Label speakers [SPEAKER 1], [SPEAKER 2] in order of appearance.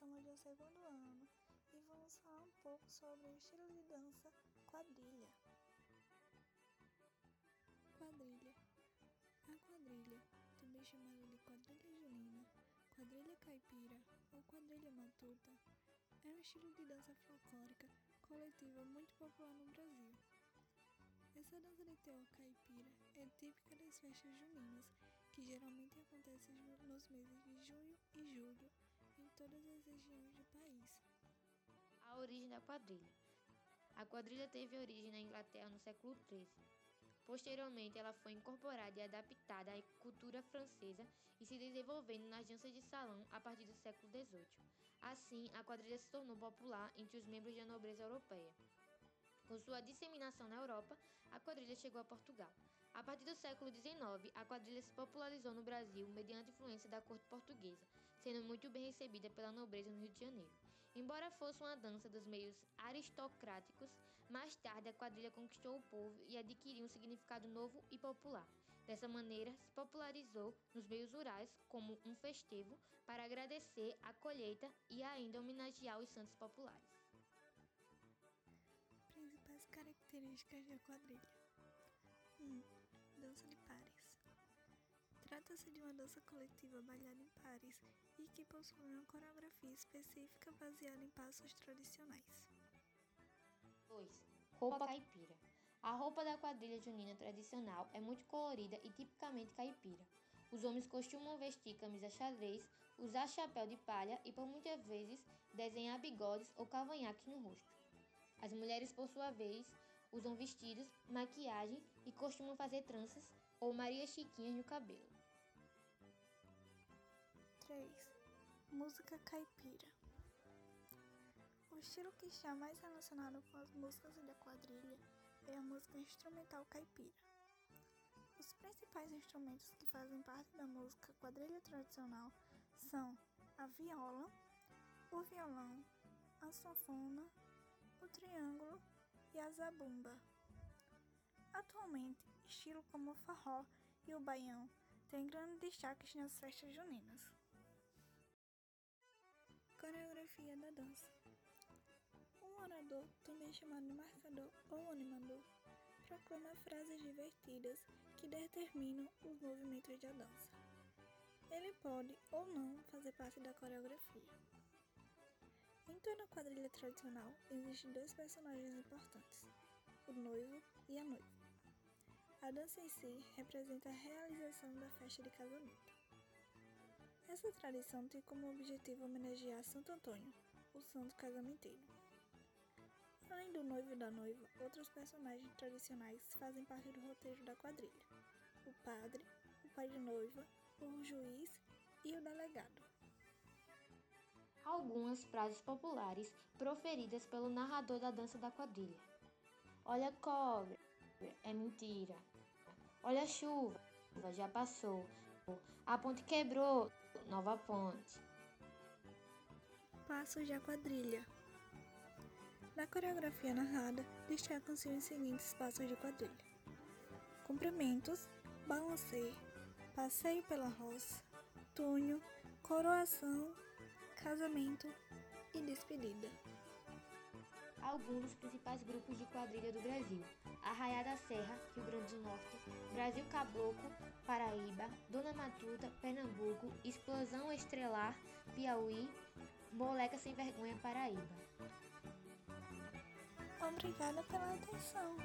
[SPEAKER 1] estamos no segundo ano e vamos falar um pouco sobre o estilo de dança quadrilha. Quadrilha. A quadrilha, também chamada de quadrilha junina, quadrilha caipira ou quadrilha matuta, é um estilo de dança folclórica coletiva muito popular no Brasil. Essa dança de teor caipira é típica das festas juninas, que geralmente acontecem nos meses de junho e julho
[SPEAKER 2] origem da quadrilha. A quadrilha teve origem na Inglaterra no século XIII. Posteriormente, ela foi incorporada e adaptada à cultura francesa e se desenvolvendo nas danças de salão a partir do século XVIII. Assim, a quadrilha se tornou popular entre os membros da nobreza europeia. Com sua disseminação na Europa, a quadrilha chegou a Portugal. A partir do século XIX, a quadrilha se popularizou no Brasil mediante influência da corte portuguesa, sendo muito bem recebida pela nobreza no Rio de Janeiro. Embora fosse uma dança dos meios aristocráticos, mais tarde a quadrilha conquistou o povo e adquiriu um significado novo e popular. Dessa maneira, se popularizou nos meios rurais como um festevo para agradecer a colheita e ainda homenagear os santos populares
[SPEAKER 1] principais características da quadrilha. 1. Um, dança de pares. Trata-se de uma dança coletiva bailada em pares e que possui uma coreografia específica baseada em passos tradicionais.
[SPEAKER 2] 2. Roupa caipira. A roupa da quadrilha junina tradicional é muito colorida e tipicamente caipira. Os homens costumam vestir camisa xadrez, usar chapéu de palha e por muitas vezes desenhar bigodes ou cavanhaques no rosto. As mulheres, por sua vez, usam vestidos, maquiagem e costumam fazer tranças ou Maria Chiquinha no cabelo.
[SPEAKER 1] 3. Música caipira. O estilo que está mais relacionado com as músicas da quadrilha é a música instrumental caipira. Os principais instrumentos que fazem parte da música quadrilha tradicional são a viola, o violão, a sanfona o triângulo e a zabumba. Atualmente, estilos como o forró e o baião têm grandes destaques nas festas juninas. Coreografia da dança. Um orador, também chamado marcador ou animador, proclama frases divertidas que determinam os movimentos da dança. Ele pode ou não fazer parte da coreografia. Em toda quadrilha tradicional, existem dois personagens importantes, o noivo e a noiva. A dança em si representa a realização da festa de casamento. Essa tradição tem como objetivo homenagear Santo Antônio, o santo casamenteiro. Além do noivo e da noiva, outros personagens tradicionais fazem parte do roteiro da quadrilha: o padre, o pai de noiva, o juiz e o delegado
[SPEAKER 2] algumas frases populares proferidas pelo narrador da dança da quadrilha. Olha cobra, é mentira. Olha chuva, já passou. A ponte quebrou, nova ponte.
[SPEAKER 1] Passos da quadrilha. Na coreografia narrada, destacam-se os seguintes passos de quadrilha: cumprimentos, balanceio, passeio pela roça, túnel, coroação casamento e despedida.
[SPEAKER 2] Alguns dos principais grupos de quadrilha do Brasil: Arraiá da Serra, Rio Grande do Norte, Brasil Caboclo, Paraíba, Dona Matuta, Pernambuco, Explosão Estrelar, Piauí, Moleca Sem Vergonha, Paraíba.
[SPEAKER 1] Obrigada pela atenção.